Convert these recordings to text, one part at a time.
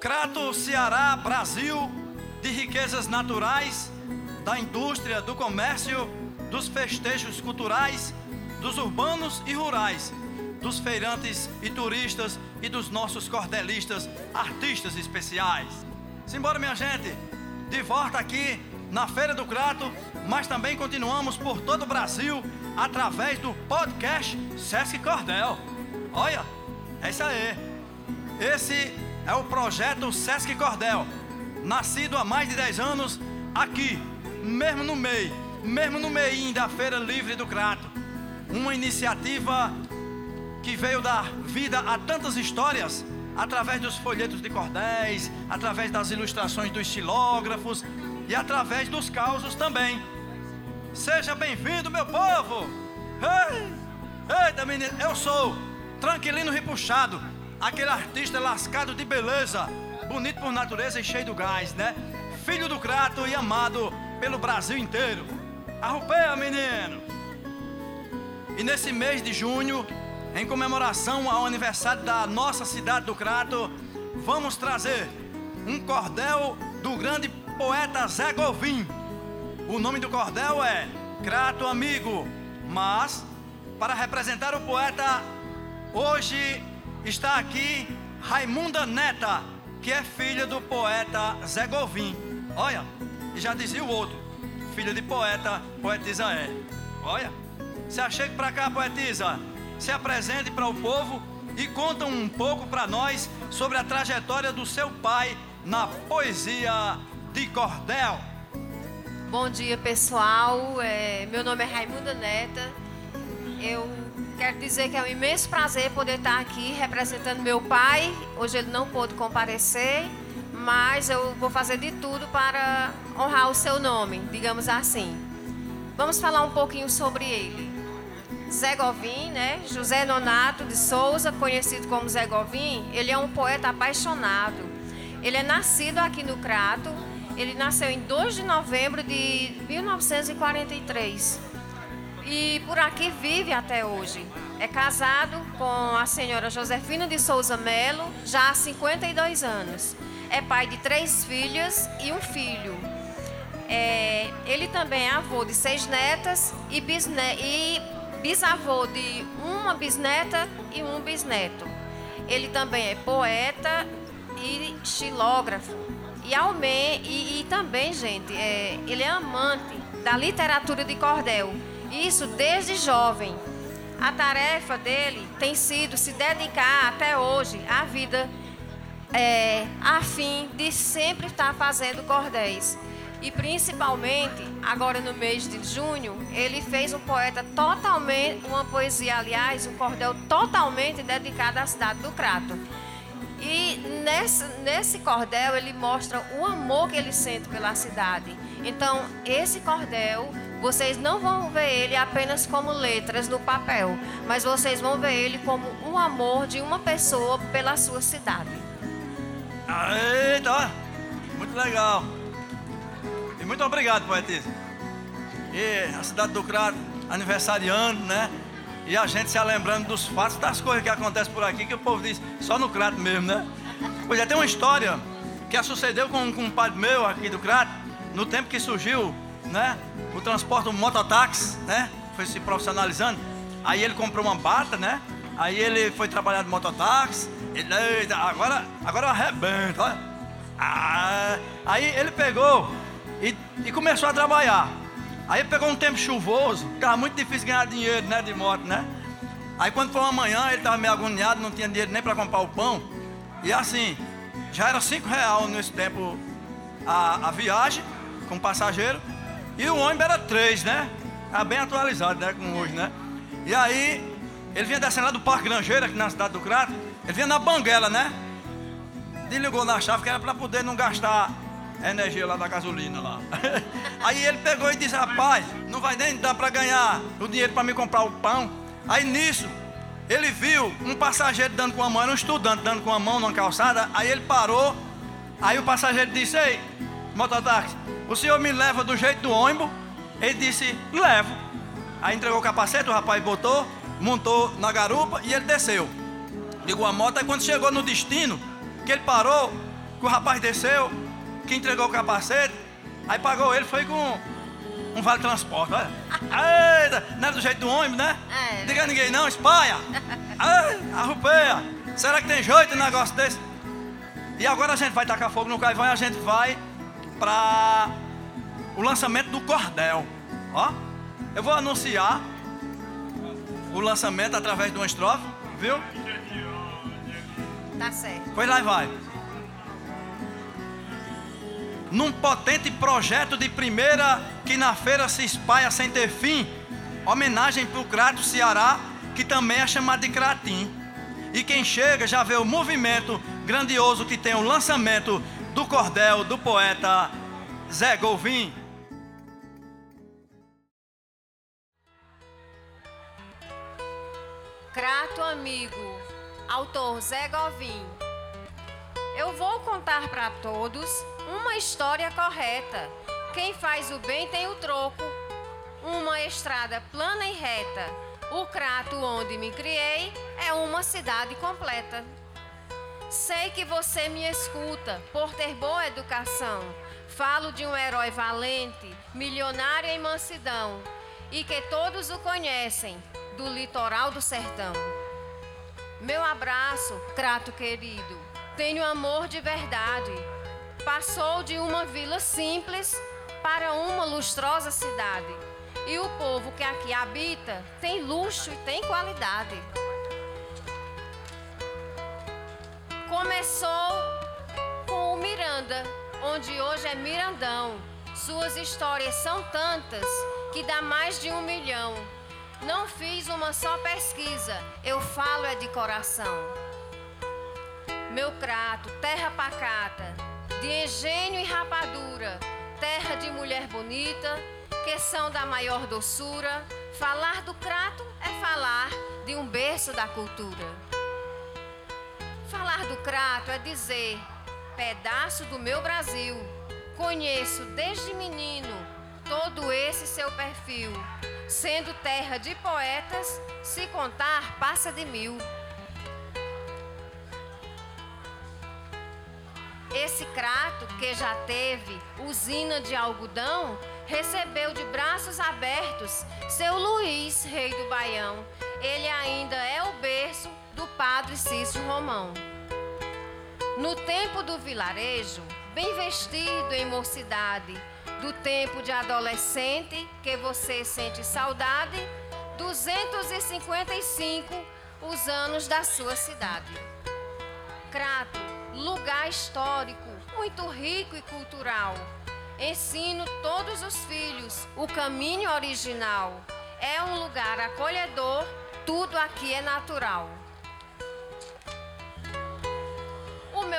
Crato, Ceará, Brasil, de riquezas naturais, da indústria, do comércio, dos festejos culturais, dos urbanos e rurais, dos feirantes e turistas e dos nossos cordelistas, artistas especiais. Simbora, minha gente, de volta aqui na Feira do Crato, mas também continuamos por todo o Brasil através do podcast Sesc Cordel. Olha, é isso aí. Esse é o projeto Sesc Cordel, nascido há mais de 10 anos aqui, mesmo no meio, mesmo no meio da Feira Livre do Crato. Uma iniciativa que veio dar vida a tantas histórias através dos folhetos de cordéis, através das ilustrações dos estilógrafos e através dos causos também. Seja bem-vindo, meu povo! Ei, eita, menino, eu sou Tranquilino Ripuxado, aquele artista lascado de beleza, bonito por natureza e cheio do gás, né? Filho do Crato e amado pelo Brasil inteiro. Arrupeia, menino! E nesse mês de junho, em comemoração ao aniversário da nossa cidade do Crato, vamos trazer um cordel do grande poeta Zé Govim. O nome do cordel é Crato Amigo, mas para representar o poeta, hoje está aqui Raimunda Neta, que é filha do poeta Zé Govim. Olha, e já dizia o outro: filha de poeta, poetisa é. Olha, se achega para cá, poetisa se apresente para o povo e conta um pouco para nós sobre a trajetória do seu pai na poesia de cordel. Bom dia, pessoal. É, meu nome é Raimunda Neta. Eu quero dizer que é um imenso prazer poder estar aqui representando meu pai. Hoje ele não pôde comparecer, mas eu vou fazer de tudo para honrar o seu nome, digamos assim. Vamos falar um pouquinho sobre ele. Zé Govim, né? José Nonato de Souza, conhecido como Zé Govim, ele é um poeta apaixonado. Ele é nascido aqui no Crato. Ele nasceu em 2 de novembro de 1943. E por aqui vive até hoje. É casado com a senhora Josefina de Souza Melo, já há 52 anos. É pai de três filhas e um filho. É, ele também é avô de seis netas e, bisne e bisavô de uma bisneta e um bisneto. Ele também é poeta e xilógrafo. E, e, e também, gente, é, ele é amante da literatura de cordel. Isso desde jovem. A tarefa dele tem sido se dedicar até hoje à vida é, a fim de sempre estar fazendo cordéis. E principalmente, agora no mês de junho, ele fez um poeta totalmente, uma poesia, aliás, um cordel totalmente dedicado à cidade do Crato. E nesse, nesse cordel ele mostra o amor que ele sente pela cidade. Então, esse cordel, vocês não vão ver ele apenas como letras no papel, mas vocês vão ver ele como um amor de uma pessoa pela sua cidade. Eita, muito legal. E muito obrigado, poetisa. E a cidade do Crato, aniversariando, né? E a gente se lembrando dos fatos, das coisas que acontecem por aqui, que o povo diz, só no Crato mesmo, né? Pois é, tem uma história que sucedeu com um pai meu aqui do Crato, no tempo que surgiu, né? O transporte, o mototáxi, né? Foi se profissionalizando. Aí ele comprou uma bata, né? Aí ele foi trabalhar no mototáxi. Ele, agora, agora eu arrebento, olha. Ah, aí ele pegou e, e começou a trabalhar. Aí pegou um tempo chuvoso, estava muito difícil ganhar dinheiro, né, de moto, né? Aí quando foi uma manhã, ele estava meio agoniado, não tinha dinheiro nem para comprar o pão. E assim, já era cinco real nesse tempo a, a viagem com o passageiro. E o ônibus era três, né? Tá bem atualizado, né? Com hoje, né? E aí, ele vinha descendo lá do Parque Grangeiro, aqui na cidade do Crato. Ele vinha na banguela, né? Desligou na chave que era para poder não gastar energia lá da gasolina lá. Aí ele pegou e disse, rapaz, não vai nem dar para ganhar o dinheiro para me comprar o pão. Aí nisso, ele viu um passageiro dando com a mão, era um estudante dando com a mão numa calçada, aí ele parou, aí o passageiro disse, ei, mototáxi, o senhor me leva do jeito do ônibus? Ele disse, levo. Aí entregou o capacete, o rapaz botou, montou na garupa e ele desceu. Ligou a moto, aí quando chegou no destino, que ele parou, que o rapaz desceu, que entregou o capacete, aí pagou ele, foi com um vale transporte, olha. Eita, não é do jeito do ônibus, né? É. Diga a ninguém não, espalha. Arrupeia. Será que tem jeito um negócio desse? E agora a gente vai tacar fogo no carvão e a gente vai para o lançamento do cordel. Ó, eu vou anunciar o lançamento através de uma estrofe, viu? Tá certo. Pois lá vai. Num potente projeto de primeira que na feira se espalha sem ter fim, homenagem pro Crato Ceará, que também é chamado de Cratim. E quem chega já vê o movimento grandioso que tem o lançamento do cordel do poeta Zé Golvin. Crato amigo, autor Zé Govim. Eu vou contar para todos uma história correta. Quem faz o bem tem o troco. Uma estrada plana e reta. O Crato onde me criei é uma cidade completa. Sei que você me escuta por ter boa educação. Falo de um herói valente, milionário em mansidão, e que todos o conhecem, do litoral do sertão. Meu abraço, Crato querido, tenho amor de verdade. Passou de uma vila simples para uma lustrosa cidade. E o povo que aqui habita tem luxo e tem qualidade. Começou com o Miranda, onde hoje é Mirandão. Suas histórias são tantas que dá mais de um milhão. Não fiz uma só pesquisa, eu falo é de coração. Meu crato, terra pacata, de engenho e rapadura, terra de mulher bonita, que são da maior doçura. Falar do crato é falar de um berço da cultura. Falar do crato é dizer, pedaço do meu Brasil. Conheço desde menino todo esse seu perfil. Sendo terra de poetas, se contar, passa de mil. Esse crato que já teve usina de algodão, recebeu de braços abertos seu Luiz, rei do Baião. Ele ainda é o padre Cício Romão. No tempo do vilarejo, bem vestido em mocidade, do tempo de adolescente que você sente saudade, 255 os anos da sua cidade. Crato, lugar histórico, muito rico e cultural. Ensino todos os filhos o caminho original. É um lugar acolhedor, tudo aqui é natural.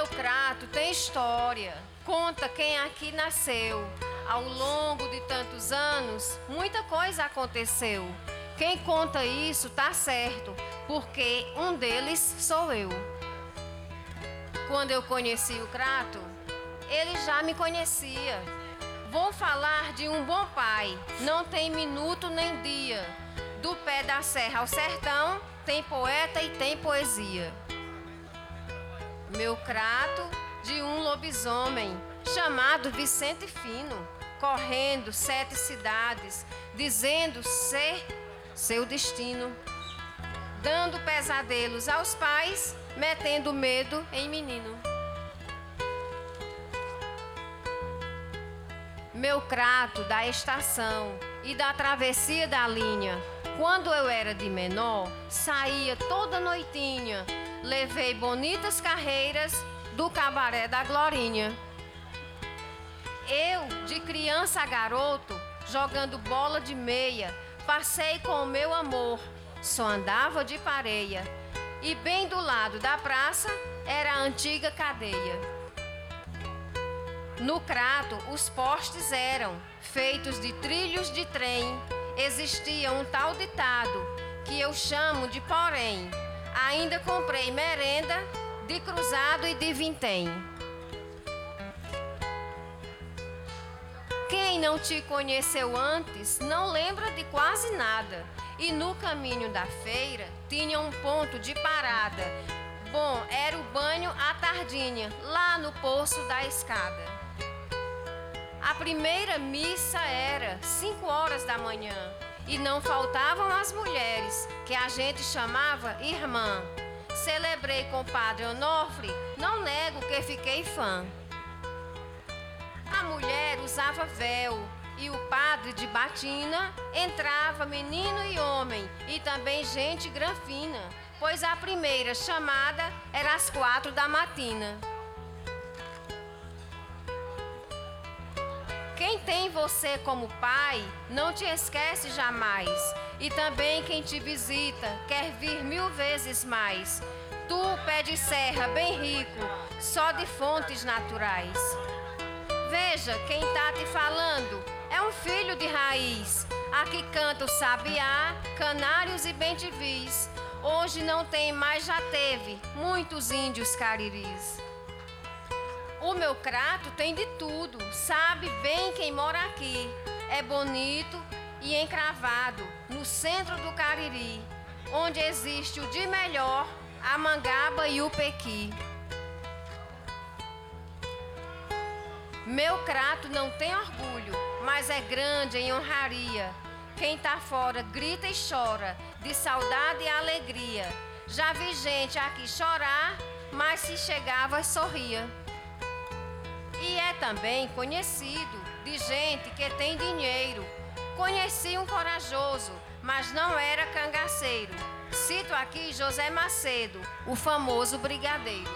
O meu crato tem história, conta quem aqui nasceu. Ao longo de tantos anos, muita coisa aconteceu. Quem conta isso tá certo, porque um deles sou eu. Quando eu conheci o Crato, ele já me conhecia. Vou falar de um bom pai, não tem minuto nem dia. Do pé da serra ao sertão, tem poeta e tem poesia. Meu Crato de um lobisomem chamado Vicente Fino, correndo sete cidades, dizendo ser seu destino, dando pesadelos aos pais, metendo medo em menino. Meu crato da estação e da travessia da linha, quando eu era de menor, saía toda noitinha, levei bonitas carreiras do cabaré da Glorinha. Eu, de criança a garoto, jogando bola de meia, passei com o meu amor, só andava de pareia. E bem do lado da praça era a antiga cadeia. No crato, os postes eram feitos de trilhos de trem. Existia um tal ditado que eu chamo de porém. Ainda comprei merenda de cruzado e de vintém. Quem não te conheceu antes não lembra de quase nada. E no caminho da feira tinha um ponto de parada Bom, era o banho à tardinha, lá no poço da escada. A primeira missa era 5 horas da manhã e não faltavam as mulheres, que a gente chamava irmã. Celebrei com o padre Onofre, não nego que fiquei fã. A mulher usava véu e o padre de batina entrava menino e homem e também gente granfina pois a primeira chamada era às quatro da matina. Tem você como pai não te esquece jamais, e também quem te visita quer vir mil vezes mais. Tu, pé de serra bem rico, só de fontes naturais. Veja quem tá te falando, é um filho de raiz. Aqui canta o sabiá, canários e bentivis. Hoje não tem, mas já teve muitos índios cariris. O meu crato tem de tudo, sabe bem quem mora aqui. É bonito e encravado no centro do Cariri, onde existe o de melhor, a mangaba e o pequi. Meu crato não tem orgulho, mas é grande em honraria. Quem tá fora grita e chora, de saudade e alegria. Já vi gente aqui chorar, mas se chegava sorria. Também conhecido de gente que tem dinheiro. Conheci um corajoso, mas não era cangaceiro. Cito aqui José Macedo, o famoso brigadeiro.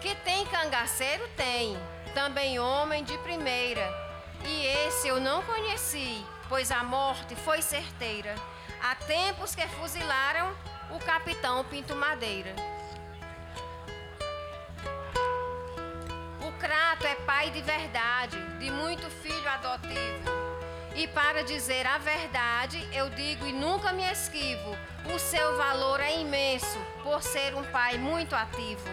Que tem cangaceiro? Tem. Também homem de primeira e esse eu não conheci, pois a morte foi certeira. Há tempos que fuzilaram o capitão Pinto Madeira. Crato é pai de verdade, de muito filho adotivo. E para dizer a verdade, eu digo e nunca me esquivo: o seu valor é imenso por ser um pai muito ativo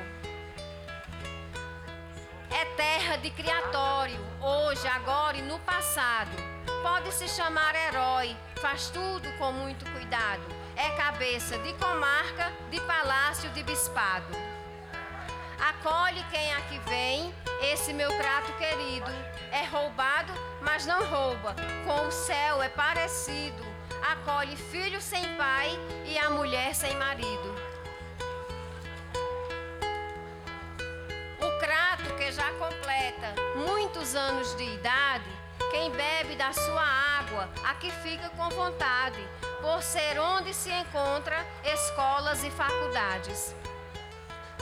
é terra de criatório, hoje, agora e no passado. Pode se chamar herói, faz tudo com muito cuidado. É cabeça de comarca, de palácio, de bispado. Acolhe quem aqui vem, esse meu prato querido. É roubado, mas não rouba, com o céu é parecido. Acolhe filho sem pai e a mulher sem marido. que já completa muitos anos de idade, quem bebe da sua água, aqui fica com vontade, por ser onde se encontra escolas e faculdades.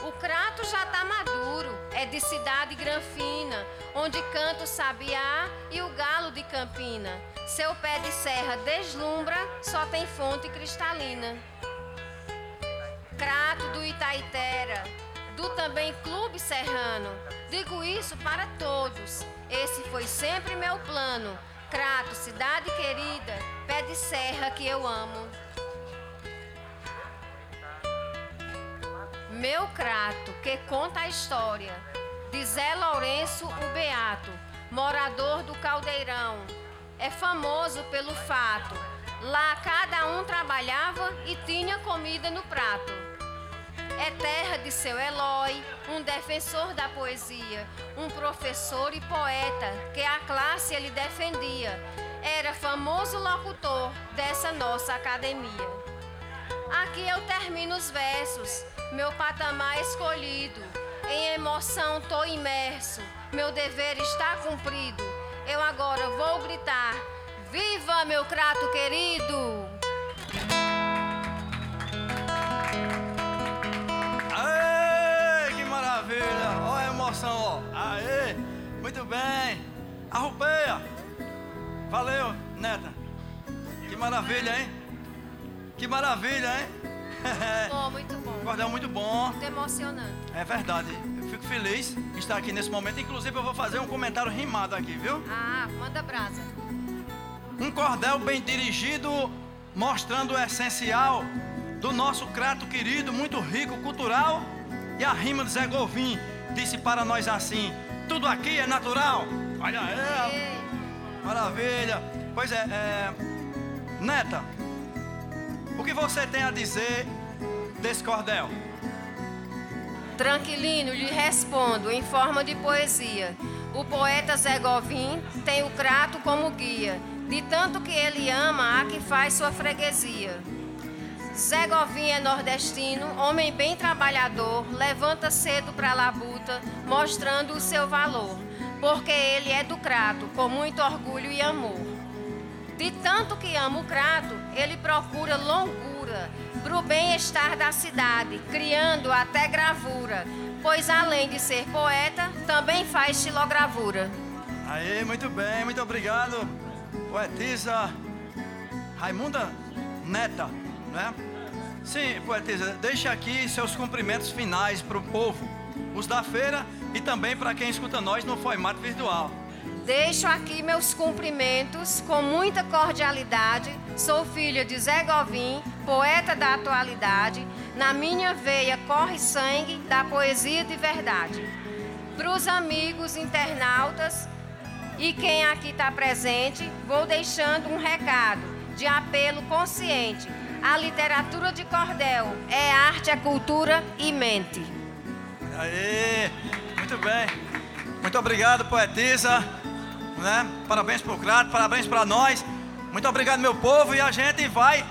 O crato já está maduro, é de cidade granfina, onde canta o sabiá e o galo de campina. Seu pé de serra deslumbra, só tem fonte cristalina. Crato do Itaitera, do também Clube Serrano. Digo isso para todos. Esse foi sempre meu plano. Crato, cidade querida, pé de serra que eu amo. Meu crato, que conta a história de Zé Lourenço o Beato, morador do Caldeirão. É famoso pelo fato. Lá cada um trabalhava e tinha comida no prato. É terra de seu Eloy, um defensor da poesia, um professor e poeta que a classe ele defendia. Era famoso locutor dessa nossa academia. Aqui eu termino os versos, meu patamar escolhido. Em emoção tô imerso, meu dever está cumprido. Eu agora vou gritar: Viva meu crato querido! emoção, ó. Aê, muito bem. Arrupeia. Valeu, neta. Que maravilha, hein? Que maravilha, hein? Muito bom, muito bom. Cordel muito bom. Muito emocionante. É verdade. Eu fico feliz de estar aqui nesse momento. Inclusive, eu vou fazer um comentário rimado aqui, viu? Ah, manda brasa. Um cordel bem dirigido, mostrando o essencial do nosso crato querido, muito rico, cultural. E a rima do Zé Govim disse para nós assim: tudo aqui é natural. Olha aí, maravilha. Pois é, é, neta, o que você tem a dizer desse cordel? Tranquilino, lhe respondo em forma de poesia. O poeta Zé Govim tem o crato como guia, de tanto que ele ama a que faz sua freguesia. Zé Govim é nordestino, homem bem trabalhador, levanta cedo para a labuta, mostrando o seu valor, porque ele é do crato, com muito orgulho e amor. De tanto que ama o crato, ele procura longura para o bem-estar da cidade, criando até gravura, pois além de ser poeta, também faz estilogravura. Aí, muito bem, muito obrigado, poetisa Raimunda Neta, né? Sim, poetisa, deixe aqui seus cumprimentos finais para o povo, os da feira e também para quem escuta nós no formato virtual. Deixo aqui meus cumprimentos com muita cordialidade. Sou filha de Zé Govim, poeta da atualidade. Na minha veia corre sangue da poesia de verdade. Para os amigos internautas e quem aqui está presente, vou deixando um recado de apelo consciente. A literatura de cordel é arte, é cultura e mente. Aê, muito bem. Muito obrigado, poetisa né? Parabéns pro Crato, parabéns para nós. Muito obrigado, meu povo, e a gente vai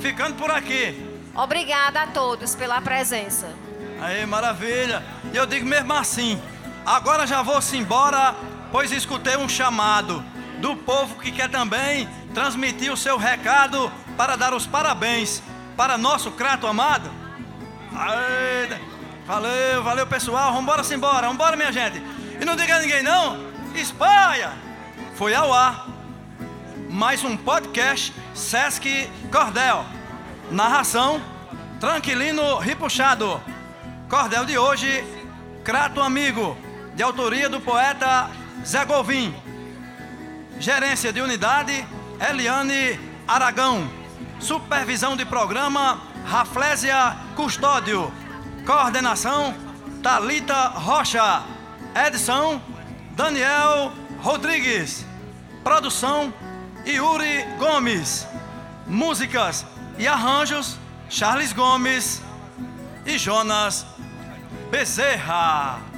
ficando por aqui. Obrigada a todos pela presença. Aí, maravilha. E eu digo mesmo assim: agora já vou-se embora, pois escutei um chamado do povo que quer também transmitir o seu recado para dar os parabéns para nosso Crato amado. Aê, valeu, valeu pessoal, vambora-se embora, vambora minha gente. E não diga a ninguém não, espalha! Foi ao ar mais um podcast Sesc Cordel. Narração Tranquilino Ripuxado. Cordel de hoje, Crato Amigo, de autoria do poeta Zé Govim. Gerência de unidade Eliane Aragão. Supervisão de programa Raflésia Custódio. Coordenação Talita Rocha. Edição Daniel Rodrigues. Produção Yuri Gomes. Músicas e arranjos Charles Gomes e Jonas Bezerra.